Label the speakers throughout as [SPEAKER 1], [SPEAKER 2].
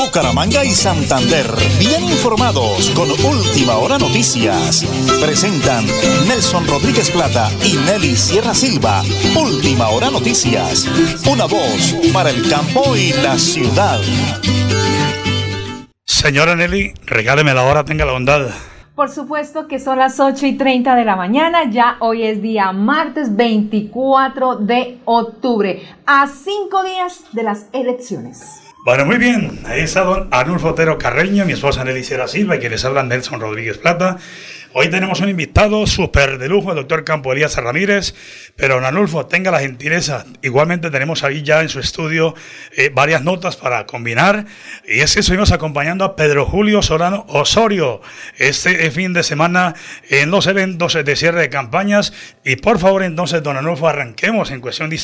[SPEAKER 1] Bucaramanga y Santander, bien informados con Última Hora Noticias. Presentan Nelson Rodríguez Plata y Nelly Sierra Silva. Última Hora Noticias. Una voz para el campo y la ciudad.
[SPEAKER 2] Señora Nelly, regáleme la hora, tenga la bondad.
[SPEAKER 3] Por supuesto que son las 8 y 30 de la mañana, ya hoy es día martes 24 de octubre, a cinco días de las elecciones.
[SPEAKER 2] Bueno, muy bien. Ahí está don Arnulfo Otero Carreño, mi esposa Nelly Silva y quienes hablan Nelson Rodríguez Plata. Hoy tenemos un invitado súper de lujo, el doctor Campo Elías Ramírez. Pero, don Anulfo, tenga la gentileza. Igualmente tenemos ahí ya en su estudio eh, varias notas para combinar. Y es que estuvimos acompañando a Pedro Julio Solano Osorio este fin de semana en los eventos de cierre de campañas. Y por favor, entonces, don Anulfo, arranquemos en cuestión de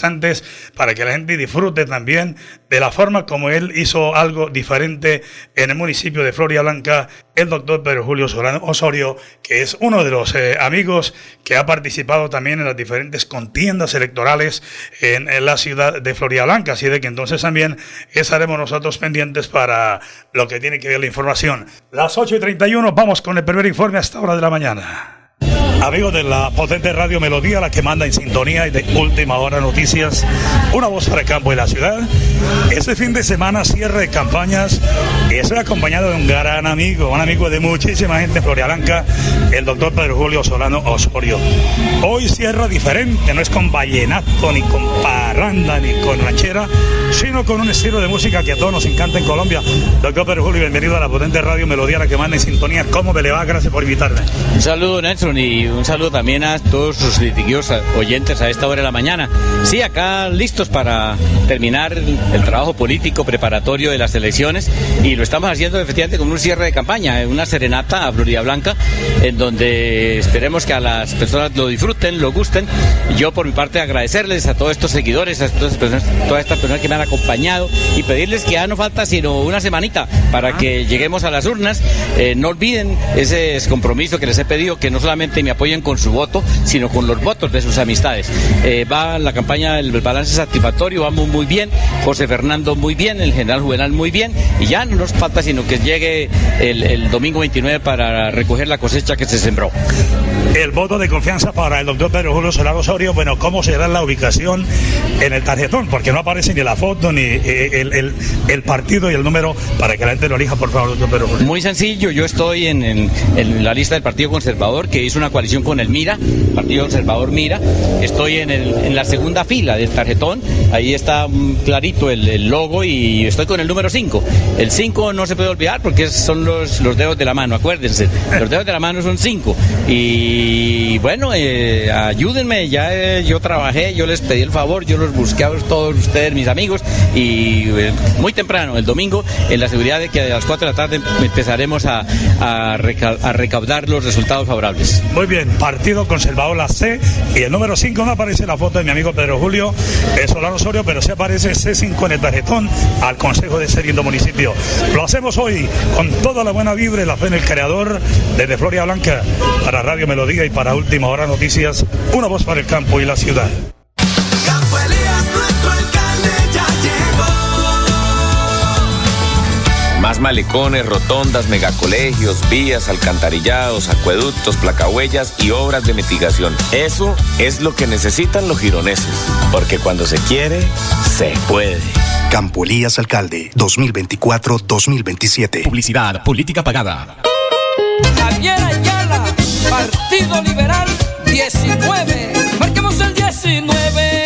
[SPEAKER 2] para que la gente disfrute también de la forma como él hizo algo diferente en el municipio de Floria Blanca, el doctor Pedro Julio Solano Osorio, que es uno de los eh, amigos que ha participado también en las diferentes contiendas electorales en, la ciudad de Florida Blanca. Así de que entonces también estaremos nosotros pendientes para lo que tiene que ver la información. Las 8 y 31, vamos con el primer informe a esta hora de la mañana. Amigos de la potente Radio Melodía, la que manda en sintonía y de última hora noticias, una voz para el campo y la ciudad. Este fin de semana cierre de campañas y estoy acompañado de un gran amigo, un amigo de muchísima gente en Floria Blanca, el doctor Pedro Julio Solano Osorio. Hoy cierra diferente, no es con vallenato, ni con parranda, ni con ranchera, sino con un estilo de música que a todos nos encanta en Colombia. Doctor Pedro Julio, bienvenido a la potente Radio Melodía, la que manda en sintonía. ¿Cómo me le va? Gracias por invitarme.
[SPEAKER 4] Un saludo, Nelson, y un saludo también a todos sus litigiosos oyentes a esta hora de la mañana. Sí, acá listos para terminar el trabajo político preparatorio de las elecciones y lo estamos haciendo efectivamente con un cierre de campaña, una serenata a Florida Blanca, en donde esperemos que a las personas lo disfruten, lo gusten. Yo por mi parte agradecerles a todos estos seguidores, a todas, personas, todas estas personas que me han acompañado y pedirles que ya no falta sino una semanita para que lleguemos a las urnas. Eh, no olviden ese compromiso que les he pedido, que no solamente me apoyen con su voto, sino con los votos de sus amistades. Eh, va la campaña, el, balance satisfactorio, vamos muy bien, José Fernando muy bien, el general Juvenal muy bien, y ya no nos falta sino que llegue el, domingo 29 para recoger la cosecha que se sembró.
[SPEAKER 2] El voto de confianza para el doctor Pedro Julio Solano Osorio, bueno, ¿cómo será la ubicación en el tarjetón? Porque no aparece ni la foto, ni eh, el, el, partido y el número para que la gente lo elija, por favor, doctor Pedro Julio.
[SPEAKER 4] Muy sencillo, yo estoy en, en la lista del Partido Conservador, que hizo una coalición con el Mira, Partido Conservador Mira. Estoy en, el, en la segunda fila del tarjetón, ahí está clarito el, logo y estoy con el número 5. El 5 no se puede olvidar porque son los, los dedos de la mano, acuérdense. Los dedos de la mano son 5. Y bueno, eh, ayúdenme, ya eh, yo trabajé, yo les pedí el favor, yo los busqué a todos ustedes, mis amigos, y eh, muy temprano, el domingo, en la seguridad de que a las 4 de la tarde empezaremos a, recaudar los resultados favorables.
[SPEAKER 2] Muy bien, Partido Conservador la C y el número 5 no aparece la foto de mi amigo Pedro Julio Solano Osorio, pero sí aparece C5 en el tarjetón al Consejo de ese lindo municipio. Lo hacemos hoy con toda la buena vibra y la fe en el creador desde Floria Blanca para Radio Melodía y para Última Hora Noticias, una voz para el campo y la ciudad.
[SPEAKER 5] Más malecones, rotondas, megacolegios, vías, alcantarillados, acueductos, placahuellas y obras de mitigación. Eso es lo que necesitan los gironeses. Porque cuando se quiere, se puede.
[SPEAKER 1] Campo Elías Alcalde, 2024-2027.
[SPEAKER 6] Publicidad, política pagada.
[SPEAKER 7] Javier Ayala, Partido Liberal 19. Marquemos el 19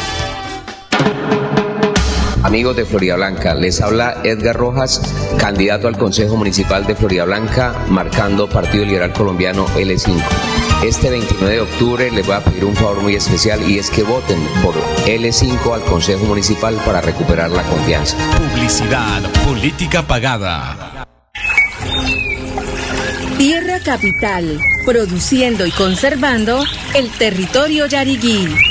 [SPEAKER 8] Amigos de Florida Blanca, les habla Edgar Rojas, candidato al Consejo Municipal de Florida Blanca, marcando Partido Liberal Colombiano L5. Este 29 de octubre les voy a pedir un favor muy especial y es que voten por L5 al Consejo Municipal para recuperar la confianza.
[SPEAKER 6] Publicidad, política pagada.
[SPEAKER 9] Tierra Capital, produciendo y conservando el territorio yariguí.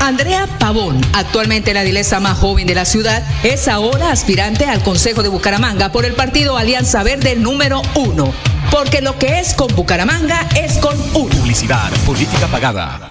[SPEAKER 10] Andrea Pavón, actualmente la dilesa más joven de la ciudad, es ahora aspirante al Consejo de Bucaramanga por el partido Alianza Verde número uno. Porque lo que es con Bucaramanga es con uno.
[SPEAKER 6] Publicidad, política pagada.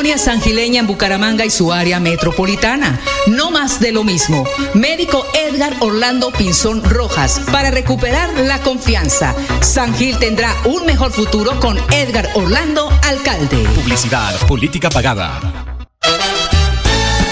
[SPEAKER 10] Colonia Sangileña en Bucaramanga y su área metropolitana. No más de lo mismo. Médico Edgar Orlando Pinzón Rojas para recuperar la confianza. San Gil tendrá un mejor futuro con Edgar Orlando, alcalde.
[SPEAKER 6] Publicidad, política pagada.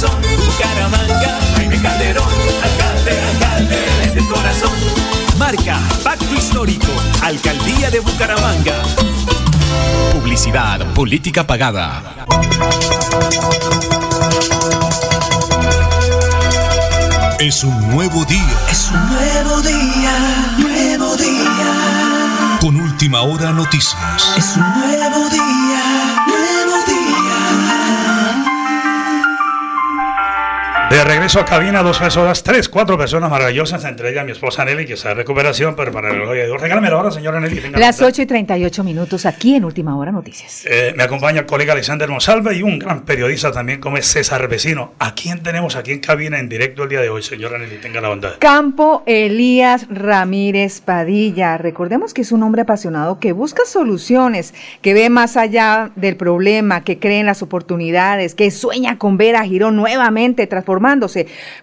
[SPEAKER 11] Corazón, Bucaramanga, Jaime Calderón, alcalde, alcalde, es del corazón.
[SPEAKER 6] Marca, Pacto Histórico, Alcaldía de Bucaramanga. Publicidad, política pagada. Es un nuevo día.
[SPEAKER 11] Es un nuevo día, nuevo día.
[SPEAKER 6] Con última hora noticias.
[SPEAKER 11] Es un nuevo día,
[SPEAKER 2] De regreso a cabina, dos personas, tres, cuatro personas maravillosas, entre ellas mi esposa Nelly, que está en recuperación, pero para el reloj de Dios. Regálame la hora, señora Nelly.
[SPEAKER 3] Las
[SPEAKER 2] la-
[SPEAKER 3] 8 y 38 minutos aquí en Última Hora Noticias.
[SPEAKER 2] Eh, me acompaña el colega Alexander Monsalve y un gran periodista también como es César Vecino. ¿A quién tenemos aquí en cabina en directo el día de hoy, señora Nelly? Tenga la bondad.
[SPEAKER 3] Campo Elías Ramírez Padilla. Recordemos que es un hombre apasionado que busca soluciones, que ve más allá del problema, que cree en las oportunidades, que sueña con ver a Girón nuevamente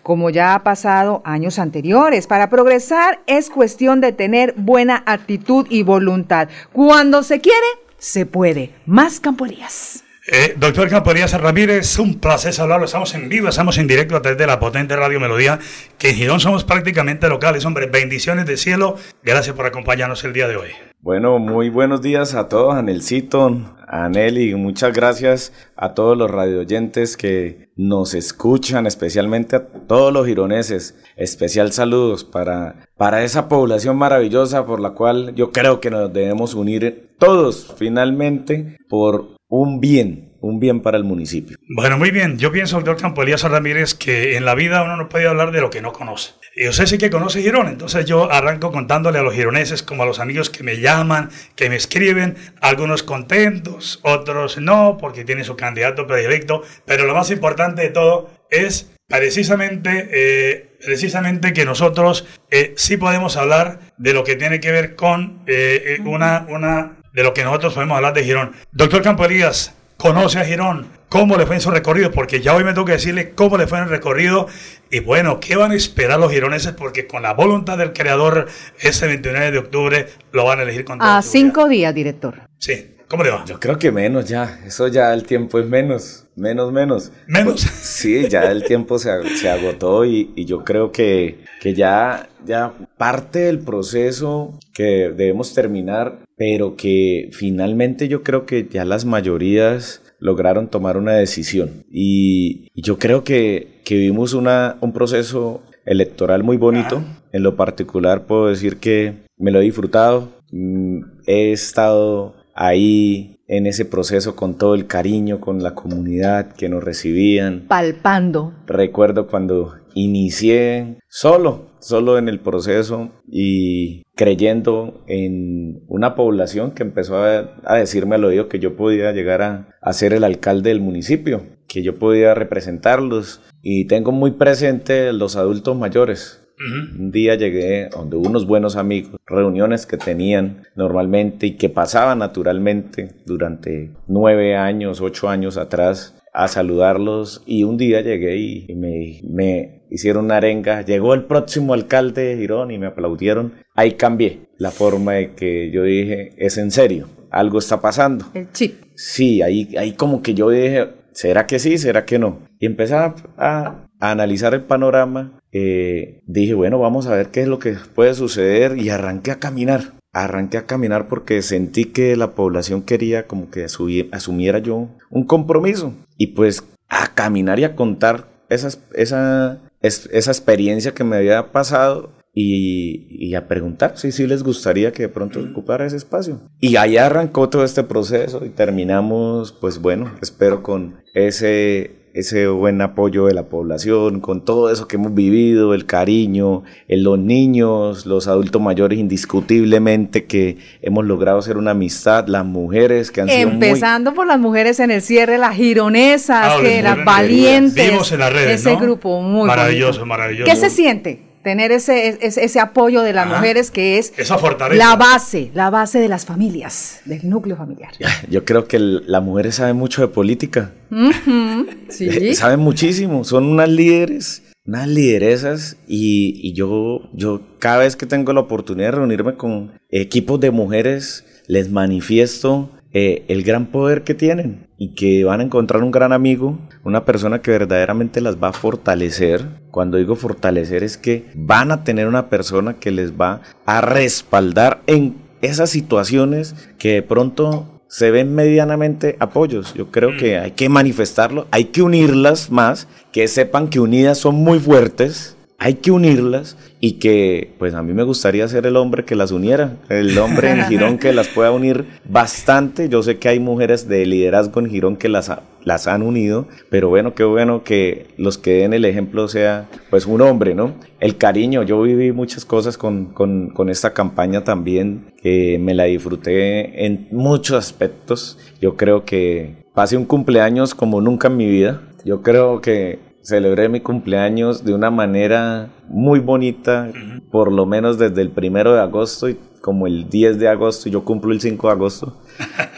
[SPEAKER 3] como ya ha pasado años anteriores. Para progresar es cuestión de tener buena actitud y voluntad. Cuando se quiere, se puede. Más Campo Elías.
[SPEAKER 2] Eh, doctor Camporías Ramírez, un placer saludarlo. Estamos en vivo, estamos en directo a través de la potente Radio Melodía, que en Girón somos prácticamente locales. Hombre, bendiciones del cielo. Gracias por acompañarnos el día de hoy.
[SPEAKER 12] Bueno, muy buenos días a todos, a Nelsito, a Nelly, muchas gracias a todos los radioyentes que nos escuchan, especialmente a todos los gironeses. Especial saludos para, para esa población maravillosa por la cual yo creo que nos debemos unir todos finalmente por un bien, un bien para el municipio.
[SPEAKER 2] Bueno, muy bien. Yo pienso, doctor Campo Elías Ramírez, que en la vida uno no puede hablar de lo que no conoce. Y usted sí que conoce Girón, entonces yo arranco contándole a los gironeses como a los amigos que me llaman, que me escriben, algunos contentos, otros no, porque tienen su candidato predilecto, pero lo más importante de todo es precisamente, eh, precisamente que nosotros eh, sí podemos hablar de lo que tiene que ver con eh, una, una, de lo que nosotros podemos hablar de Girón. Doctor Camporías, conoce a Girón, cómo le fue en su recorrido, porque ya hoy me tengo que decirle cómo le fue en el recorrido y bueno, ¿qué van a esperar los gironeses? Porque con la voluntad del creador, ese 29 de octubre lo van a elegir con
[SPEAKER 3] A cinco días, director.
[SPEAKER 2] Sí. ¿Cómo le va?
[SPEAKER 12] Yo creo que menos ya. Eso ya el tiempo es menos. Menos, menos.
[SPEAKER 2] ¿Menos?
[SPEAKER 12] Pues, sí, ya el tiempo se, se agotó y, y, yo creo que, que ya, ya parte del proceso que debemos terminar, pero que finalmente yo creo que ya las mayorías lograron tomar una decisión. Y, y yo creo que, que vimos una, un proceso electoral muy bonito. En lo particular puedo decir que me lo he disfrutado. Mm, he estado ahí en ese proceso con todo el cariño, con la comunidad que nos recibían.
[SPEAKER 3] Palpando.
[SPEAKER 12] Recuerdo cuando inicié solo, solo en el proceso y creyendo en una población que empezó a, a decirme al oído que yo podía llegar a, a ser el alcalde del municipio, que yo podía representarlos y tengo muy presente los adultos mayores, un día llegué donde unos buenos amigos, reuniones que tenían normalmente y que pasaban naturalmente durante nueve años, ocho años atrás a saludarlos y un día llegué y me, me hicieron una arenga, llegó el próximo alcalde de Girón y me aplaudieron, ahí cambié la forma de que yo dije, es en serio, algo está pasando.
[SPEAKER 3] El chip.
[SPEAKER 12] Sí, ahí, ahí como que yo dije, ¿será que sí? ¿Será que no? Y empecé a, a analizar el panorama, eh, dije, bueno, vamos a ver qué es lo que puede suceder y arranqué a caminar. Arranqué a caminar porque sentí que la población quería como que asumiera yo un compromiso. Y pues a caminar y a contar esa, esa, esa experiencia que me había pasado y, y, a preguntar si sí les gustaría que de pronto ocupara ese espacio. Y ahí arrancó todo este proceso y terminamos, pues bueno, espero con ese ese buen apoyo de la población, con todo eso que hemos vivido, el cariño, en los niños, los adultos mayores, indiscutiblemente que hemos logrado hacer una amistad, las mujeres que han sido
[SPEAKER 3] Empezando por las mujeres en el cierre, las gironesas,
[SPEAKER 2] Ah,
[SPEAKER 3] que
[SPEAKER 2] las
[SPEAKER 3] valientes.
[SPEAKER 2] Vimos en las redes,
[SPEAKER 3] Ese
[SPEAKER 2] ¿no?
[SPEAKER 3] grupo muy
[SPEAKER 2] Maravilloso,
[SPEAKER 3] bonito.
[SPEAKER 2] maravilloso.
[SPEAKER 3] ¿Qué se siente? Tener ese, ese, ese apoyo de las
[SPEAKER 2] Ajá.
[SPEAKER 3] mujeres que es
[SPEAKER 2] Esa fortaleza.
[SPEAKER 3] la base, la base de las familias, del núcleo familiar.
[SPEAKER 12] Yo creo que el- las mujeres saben mucho de política.
[SPEAKER 3] Ujú, Sí.
[SPEAKER 12] Saben muchísimo, son unas líderes, unas lideresas y, y yo, yo cada vez que tengo la oportunidad de reunirme con equipos de mujeres, les manifiesto eh, el gran poder que tienen y que van a encontrar un gran amigo, una persona que verdaderamente las va a fortalecer. Cuando digo fortalecer es que van a tener una persona que les va a respaldar en esas situaciones que de pronto se ven medianamente apoyos. Yo creo que hay que manifestarlo, hay que unirlas más, que sepan que unidas son muy fuertes. Hay que unirlas y que, pues a mí me gustaría ser el hombre que las uniera, el hombre en Girón que las pueda unir bastante. Yo sé que hay mujeres de liderazgo en Girón que las, las han unido, pero bueno, qué bueno que los que den el ejemplo sea pues un hombre, ¿no? El cariño, yo viví muchas cosas con, con, con esta campaña también, que me la disfruté en muchos aspectos. Yo creo que pasé un cumpleaños como nunca en mi vida. Yo creo que celebré mi cumpleaños de una manera muy bonita, por lo menos desde el primero de agosto y como el 10 de agosto, yo cumplo el 5 de agosto,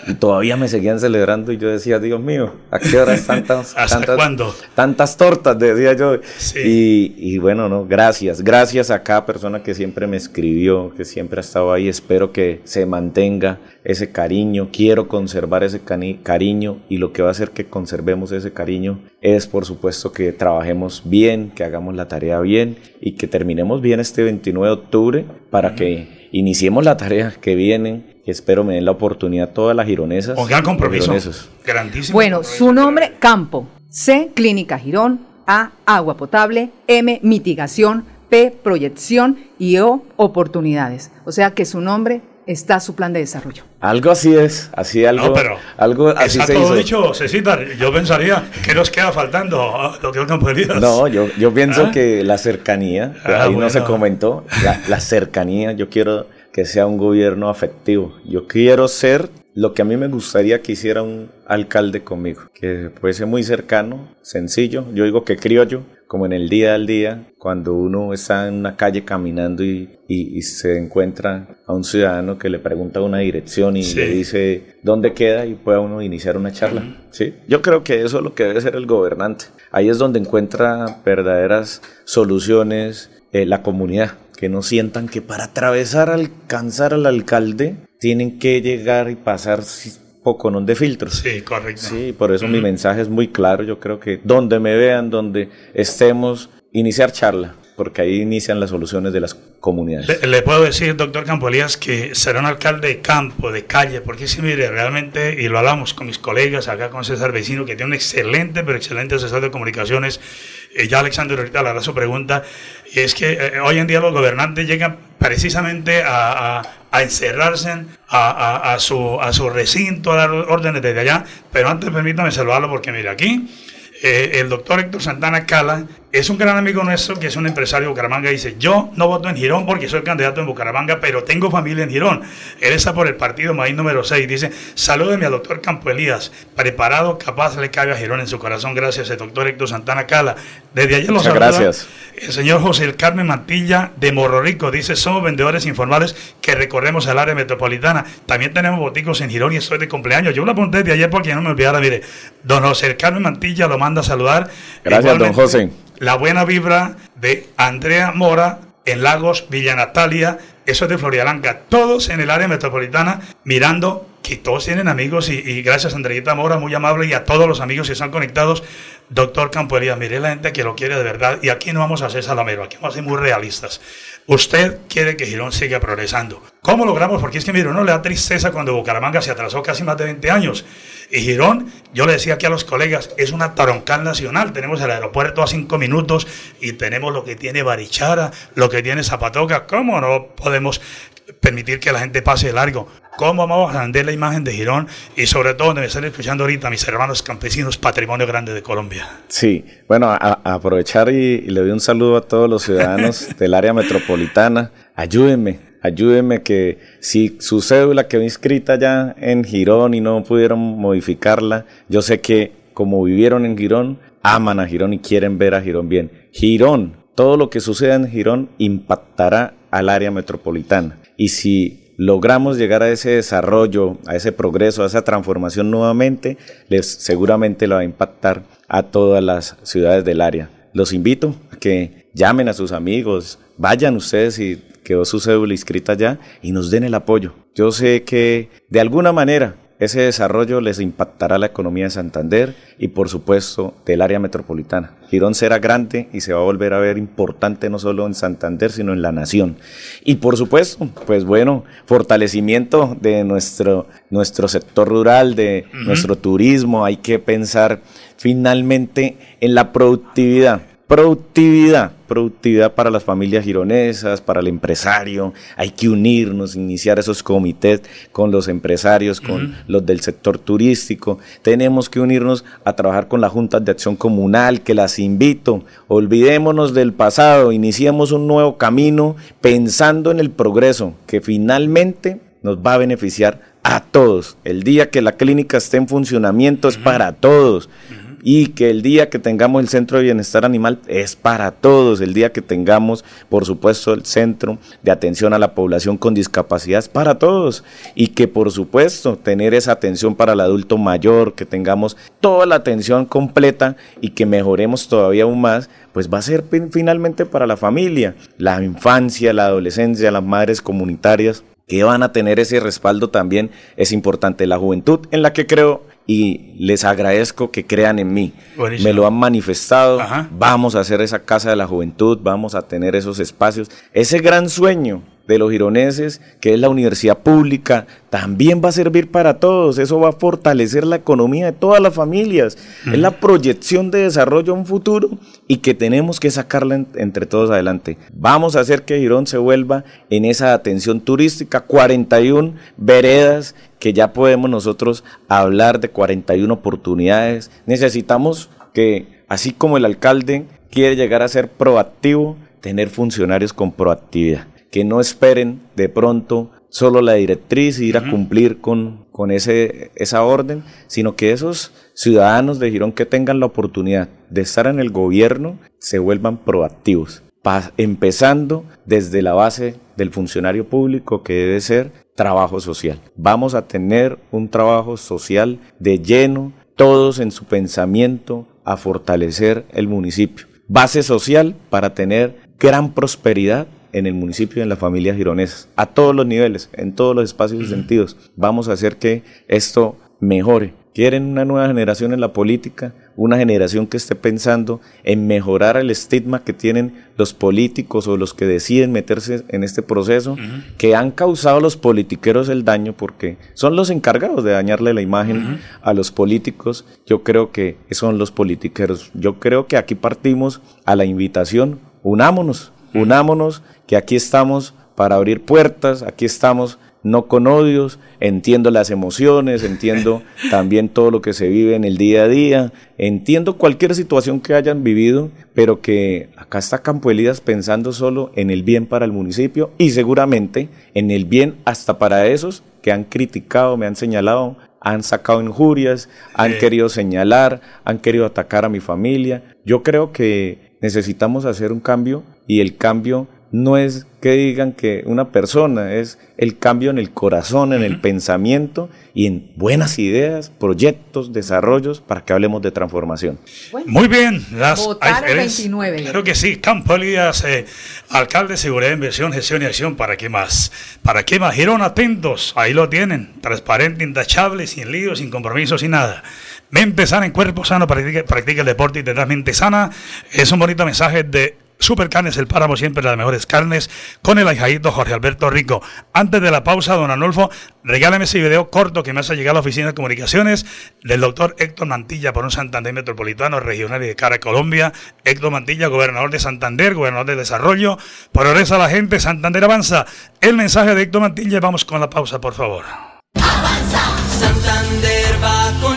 [SPEAKER 12] y todavía me seguían celebrando y yo decía, Dios mío, ¿a qué tantas,
[SPEAKER 2] ¿Hasta
[SPEAKER 12] tantas,
[SPEAKER 2] cuándo?
[SPEAKER 12] tantas tortas? Decía yo. Y, y bueno, no, gracias, gracias a cada persona que siempre me escribió, que siempre ha estado ahí, espero que se mantenga ese cariño, quiero conservar ese cariño y lo que va a hacer que conservemos ese cariño es por supuesto que trabajemos bien, que hagamos la tarea bien y que terminemos bien este 29 de octubre para que iniciemos la tarea que viene, que espero me den la oportunidad todas las gironesas.
[SPEAKER 2] Con gran compromiso.
[SPEAKER 12] gironesos.
[SPEAKER 2] Grandísimo.
[SPEAKER 3] Bueno, su nombre, campo. C, clínica Girón. A, agua potable. M, mitigación. P, proyección. Y O, oportunidades. O sea que su nombre está su plan de desarrollo.
[SPEAKER 12] Algo así es, así algo,
[SPEAKER 2] No, pero
[SPEAKER 12] algo así
[SPEAKER 2] Está
[SPEAKER 12] se
[SPEAKER 2] todo
[SPEAKER 12] hizo.
[SPEAKER 2] dicho, Cecita. Yo pensaría que nos queda faltando, ah, doctor Campodías.
[SPEAKER 12] No, yo, yo pienso
[SPEAKER 2] ¿Ah?
[SPEAKER 12] que la cercanía, que
[SPEAKER 2] Ah,
[SPEAKER 12] ahí no se comentó, la, la cercanía, yo quiero que sea un gobierno afectivo. Yo quiero ser lo que a mí me gustaría que hiciera un alcalde conmigo, que fuese muy cercano, sencillo, yo digo que criollo, como en el día al día, cuando uno está en una calle caminando y, y- y se encuentra a un ciudadano que le pregunta una dirección y
[SPEAKER 2] Sí.
[SPEAKER 12] le dice dónde queda y pueda uno iniciar una charla. ¿sí? Yo creo que eso es lo que debe ser el gobernante. Ahí es donde encuentra verdaderas soluciones eh, la comunidad, que no sientan que para atravesar, alcanzar al alcalde, tienen que llegar y pasar si- poco de filtros.
[SPEAKER 2] Sí, correcto.
[SPEAKER 12] Sí, por eso mi mensaje es muy claro. Yo creo que donde me vean, donde estemos, iniciar charla, porque ahí inician las soluciones de las comunidades.
[SPEAKER 2] Le, le puedo decir, doctor Campo Elías, que será un alcalde de campo, de calle, porque si mire, realmente, y lo hablamos con mis colegas acá con César Vecino, que tiene un excelente, pero excelente asesor de comunicaciones, ya Alexander ahorita le hará su pregunta, es que eh, hoy en día los gobernantes llegan precisamente a, a- encerrarse a, a- su, a su recinto, a dar órdenes desde allá, pero antes permítame saludarlo porque mire, aquí eh, el doctor Héctor Santana Cala es un gran amigo nuestro que es un empresario de Bucaramanga. Dice: Yo no voto en Girón porque soy candidato en Bucaramanga, pero tengo familia en Girón. Él está por el partido Maíz número 6. Dice: Salúdeme al doctor Campo Elías, preparado, capaz, le cabe a Girón en su corazón. Gracias, el doctor Héctor Santana Cala. Desde ayer lo
[SPEAKER 12] Muchas
[SPEAKER 2] saluda
[SPEAKER 12] gracias.
[SPEAKER 2] El señor José El Carmen Mantilla de Morro Rico dice: Somos vendedores informales que recorremos el área metropolitana. También tenemos boticos en Girón y estoy de cumpleaños. Yo lo apunté de ayer porque no me olvidara. Mire, don José El Carmen Mantilla lo manda a saludar.
[SPEAKER 12] Gracias, don José.
[SPEAKER 2] La buena vibra de Andrea Mora en Lagos, Villa Natalia, eso es de Florida Blanca. Todos en el área metropolitana mirando que todos tienen amigos y, gracias Andreita Mora, muy amable, y a todos los amigos que están conectados. Doctor Campo Elías, mire la gente que lo quiere de verdad y aquí no vamos a hacer salamero, aquí vamos a ser muy realistas. Usted quiere que Girón siga progresando. ¿Cómo logramos? Porque es que, mire, uno le da tristeza cuando Bucaramanga se atrasó casi más de 20 años. Y Girón, yo le decía aquí a los colegas, es una taroncal nacional. Tenemos el aeropuerto a cinco minutos y tenemos lo que tiene Barichara, lo que tiene Zapatoca. ¿Cómo no podemos permitir que la gente pase largo? ¿Cómo vamos a vender la imagen de Girón? Y sobre todo, donde me están escuchando ahorita mis hermanos campesinos, patrimonio grande de Colombia.
[SPEAKER 12] Sí, bueno, a, a aprovechar y, y le doy un saludo a todos los ciudadanos del área metropolitana. Ayúdenme, ayúdenme que si su cédula quedó inscrita ya en Girón y no pudieron modificarla, yo sé que como vivieron en Girón, aman a Girón y quieren ver a Girón bien. Girón, todo lo que suceda en Girón impactará al área metropolitana. Y si logramos llegar a ese desarrollo, a ese progreso, a esa transformación nuevamente, les seguramente lo va a impactar a todas las ciudades del área. Los invito a que llamen a sus amigos, vayan ustedes si quedó su cédula inscrita ya y nos den el apoyo. Yo sé que de alguna manera ese desarrollo les impactará la economía de Santander y por supuesto del área metropolitana. Girón será grande y se va a volver a ver importante no solo en Santander sino en la nación. Y por supuesto, pues bueno, fortalecimiento de nuestro, nuestro sector rural, de nuestro turismo. Hay que pensar finalmente en la productividad. Productividad, productividad para las familias gironesas, para el empresario. Hay que unirnos, iniciar esos comités con los empresarios, con los del sector turístico. Tenemos que unirnos a trabajar con las juntas de acción comunal, que las invito. Olvidémonos del pasado, iniciemos un nuevo camino pensando en el progreso, que finalmente nos va a beneficiar a todos. El día que la clínica esté en funcionamiento es para todos. Y que el día que tengamos el centro de bienestar animal es para todos. El día que tengamos, por supuesto, el centro de atención a la población con discapacidad es para todos. Y que, por supuesto, tener esa atención para el adulto mayor, que tengamos toda la atención completa y que mejoremos todavía aún más, pues va a ser fin- finalmente para la familia, la infancia, la adolescencia, las madres comunitarias que van a tener ese respaldo también es importante. La juventud en la que creo y les agradezco que crean en mí.
[SPEAKER 2] Buenísimo.
[SPEAKER 12] Me lo han manifestado. Vamos a hacer esa casa de la juventud, vamos a tener esos espacios. Ese gran sueño de los gironeses, que es la universidad pública, también va a servir para todos. Eso va a fortalecer la economía de todas las familias. Es la proyección de desarrollo a un futuro y que tenemos que sacarla en- entre todos adelante. Vamos a hacer que Girón se vuelva en esa atención turística. 41 veredas que ya podemos nosotros hablar de 41 oportunidades. Necesitamos que, así como el alcalde quiere llegar a ser proactivo, tener funcionarios con proactividad, que no esperen de pronto solo la directriz y ir a cumplir con, con ese, esa orden, sino que esos ciudadanos de Girón que tengan la oportunidad de estar en el gobierno se vuelvan proactivos, empezando desde la base del funcionario público que debe ser trabajo social. Vamos a tener un trabajo social de lleno, todos en su pensamiento a fortalecer el municipio. Base social para tener gran prosperidad en el municipio y en las familias gironesas, a todos los niveles, en todos los espacios y sentidos. Vamos a hacer que esto mejore. Quieren una nueva generación en la política, una generación que esté pensando en mejorar el estigma que tienen los políticos o los que deciden meterse en este proceso, que han causado los politiqueros el daño porque son los encargados de dañarle la imagen a los políticos. Yo creo que son los politiqueros. Yo creo que aquí partimos a la invitación, unámonos, unámonos, que aquí estamos para abrir puertas, aquí estamos no con odios, entiendo las emociones, entiendo también todo lo que se vive en el día a día, entiendo cualquier situación que hayan vivido, pero que acá está Campo Elías pensando solo en el bien para el municipio y seguramente en el bien hasta para esos que han criticado, me han señalado, han sacado injurias, han querido señalar, han querido atacar a mi familia. Yo creo que necesitamos hacer un cambio y el cambio no es que digan que una persona, es el cambio en el corazón, en el pensamiento y en buenas ideas, proyectos, desarrollos para que hablemos de transformación.
[SPEAKER 2] Muy bien, las
[SPEAKER 3] Votar el 29.
[SPEAKER 2] Claro que sí, Campo Elías, eh, alcalde de Seguridad, Inversión, Gestión y Acción, ¿para qué más? ¿Para qué más? Girón atentos, ahí lo tienen, transparente, intachable, sin líos, sin compromisos, sin nada. Mente sana en cuerpo sano, practica, practica el deporte y tendrás mente sana. Es un bonito mensaje de Supercarnes, el páramo siempre las mejores carnes, con el ahijadito Jorge Alberto Rico. Antes de la pausa, don Anulfo, regálame ese video corto que me hace llegar a la oficina de comunicaciones del doctor Héctor Mantilla por un Santander Metropolitano, regional y de cara a Colombia. Héctor Mantilla, gobernador de Santander, gobernador de Desarrollo. Progresa la gente, Santander avanza. El mensaje de Héctor Mantilla, vamos con la pausa, por favor.
[SPEAKER 11] Avanza, Santander va con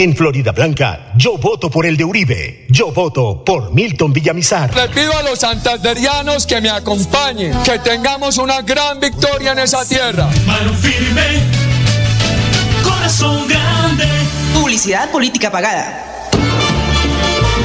[SPEAKER 13] En Florida Blanca, yo voto por el de Uribe. Yo voto por Milton Villamizar.
[SPEAKER 14] Le pido a los santanderianos que me acompañen, que tengamos una gran victoria en esa tierra.
[SPEAKER 11] Mano firme, corazón grande.
[SPEAKER 15] Publicidad política pagada.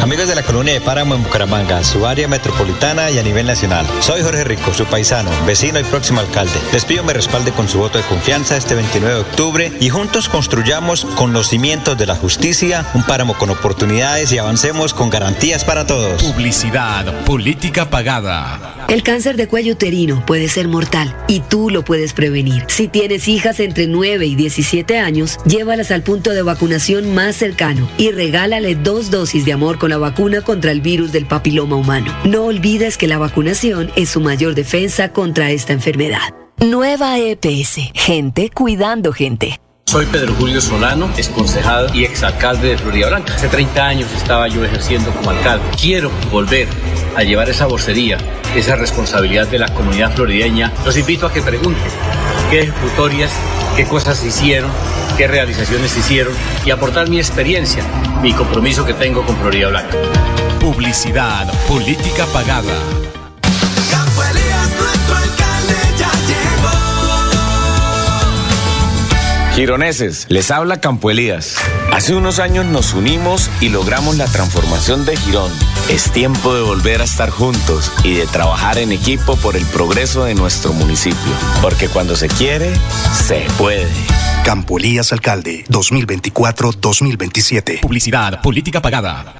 [SPEAKER 16] Amigos de la colonia de Páramo en Bucaramanga, su área metropolitana y a nivel nacional. Soy Jorge Rico, su paisano, vecino y próximo alcalde. Les pido me respalde con su voto de confianza este 29 de octubre y juntos construyamos con los cimientos de la justicia un páramo con oportunidades y avancemos con garantías para todos.
[SPEAKER 6] Publicidad política pagada.
[SPEAKER 17] El cáncer de cuello uterino puede ser mortal y tú lo puedes prevenir. Si tienes hijas entre 9 y 17 años, llévalas al punto de vacunación más cercano y regálale dos dosis de amor con la vacuna contra el virus del papiloma humano. No olvides que la vacunación es su mayor defensa contra esta enfermedad. Nueva EPS. Gente cuidando gente.
[SPEAKER 18] Soy Pedro Julio Solano, ex concejal y exalcalde de Florida Blanca. Hace 30 años estaba yo ejerciendo como alcalde. Quiero volver a llevar esa vocería, esa responsabilidad de la comunidad florideña. Los invito a que pregunten qué ejecutorias, qué cosas se hicieron, qué realizaciones se hicieron y aportar mi experiencia, mi compromiso que tengo con Florida Blanca.
[SPEAKER 6] Publicidad política pagada.
[SPEAKER 11] Campo Elías, nuestro alcalde ya llegó.
[SPEAKER 5] Gironeses, les habla Campo Elías. Hace unos años nos unimos y logramos la transformación de Girón. Es tiempo de volver a estar juntos y de trabajar en equipo por el progreso de nuestro municipio. Porque cuando se quiere, se puede.
[SPEAKER 13] Campo Elías Alcalde, 2024-2027.
[SPEAKER 6] Publicidad política pagada.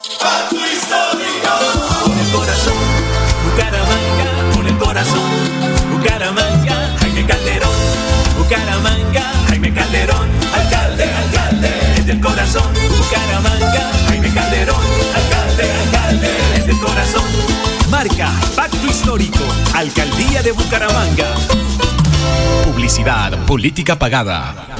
[SPEAKER 11] Pacto histórico. Con el corazón, Bucaramanga, con el corazón, Bucaramanga, Jaime Calderón, Bucaramanga, Jaime Calderón, alcalde, alcalde, desde el corazón, Bucaramanga, Jaime Calderón, alcalde, alcalde, desde el corazón.
[SPEAKER 6] Marca Pacto Histórico, Alcaldía de Bucaramanga.
[SPEAKER 19] Publicidad, política pagada.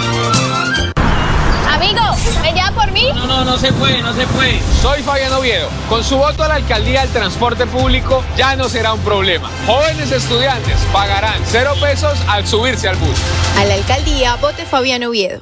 [SPEAKER 20] Amigo, ¿me lleva por mí?
[SPEAKER 21] No, no, no se puede, no se puede. Soy Fabián Oviedo. Con su voto a la alcaldía del transporte público ya no será un problema. Jóvenes estudiantes pagarán cero pesos al subirse al bus.
[SPEAKER 20] A la alcaldía, vote Fabián Oviedo.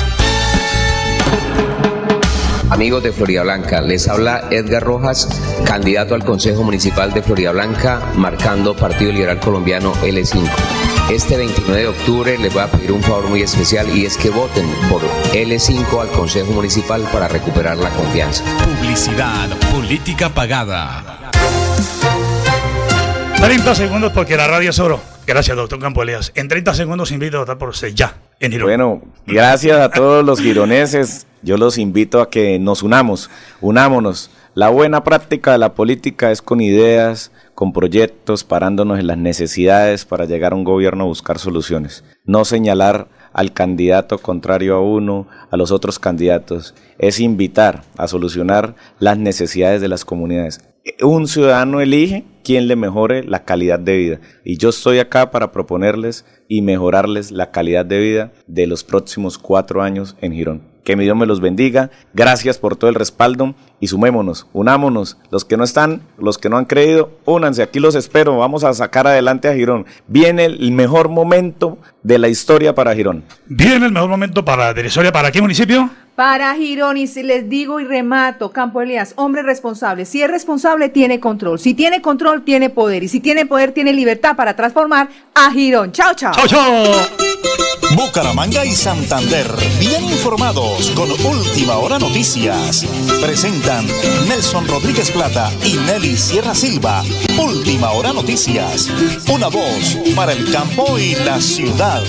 [SPEAKER 8] Amigos de Florida Blanca, les habla Edgar Rojas, candidato al Consejo Municipal de Florida Blanca, marcando Partido Liberal Colombiano L5. Este 29 de octubre les voy a pedir un favor muy especial y es que voten por L5 al Consejo Municipal para recuperar la confianza.
[SPEAKER 19] Publicidad, política pagada.
[SPEAKER 2] 30 segundos porque la radio es oro. Gracias, doctor Campo Elías. En 30 segundos invito a votar por usted ya, en Girón.
[SPEAKER 12] Bueno, gracias a todos los gironeses. Yo los invito a que nos unamos, unámonos. La buena práctica de la política es con ideas, con proyectos, parándonos en las necesidades para llegar a un gobierno a buscar soluciones. No señalar al candidato contrario a uno, a los otros candidatos. Es invitar a solucionar las necesidades de las comunidades. Un ciudadano elige quien le mejore la calidad de vida. Y yo estoy acá para proponerles y mejorarles la calidad de vida de los próximos cuatro años en Girón. Que mi Dios me los bendiga. Gracias por todo el respaldo y sumémonos, unámonos. Los que no están, los que no han creído, únanse. Aquí los espero. Vamos a sacar adelante a Girón. Viene el mejor momento de la historia para Girón.
[SPEAKER 2] Viene el mejor momento para de la historia. ¿Para qué municipio?
[SPEAKER 3] Para Girón, y si les digo y remato, Campo Elías, hombre responsable. Si es responsable, tiene control. Si tiene control, tiene poder. Y si tiene poder, tiene libertad para transformar a Girón. Chao, chao.
[SPEAKER 2] Chao, chao.
[SPEAKER 1] Bucaramanga y Santander, bien informados con Última Hora Noticias. Nelson Rodríguez Plata y Nelly Sierra Silva. Última Hora Noticias. Una voz para el campo y la ciudad.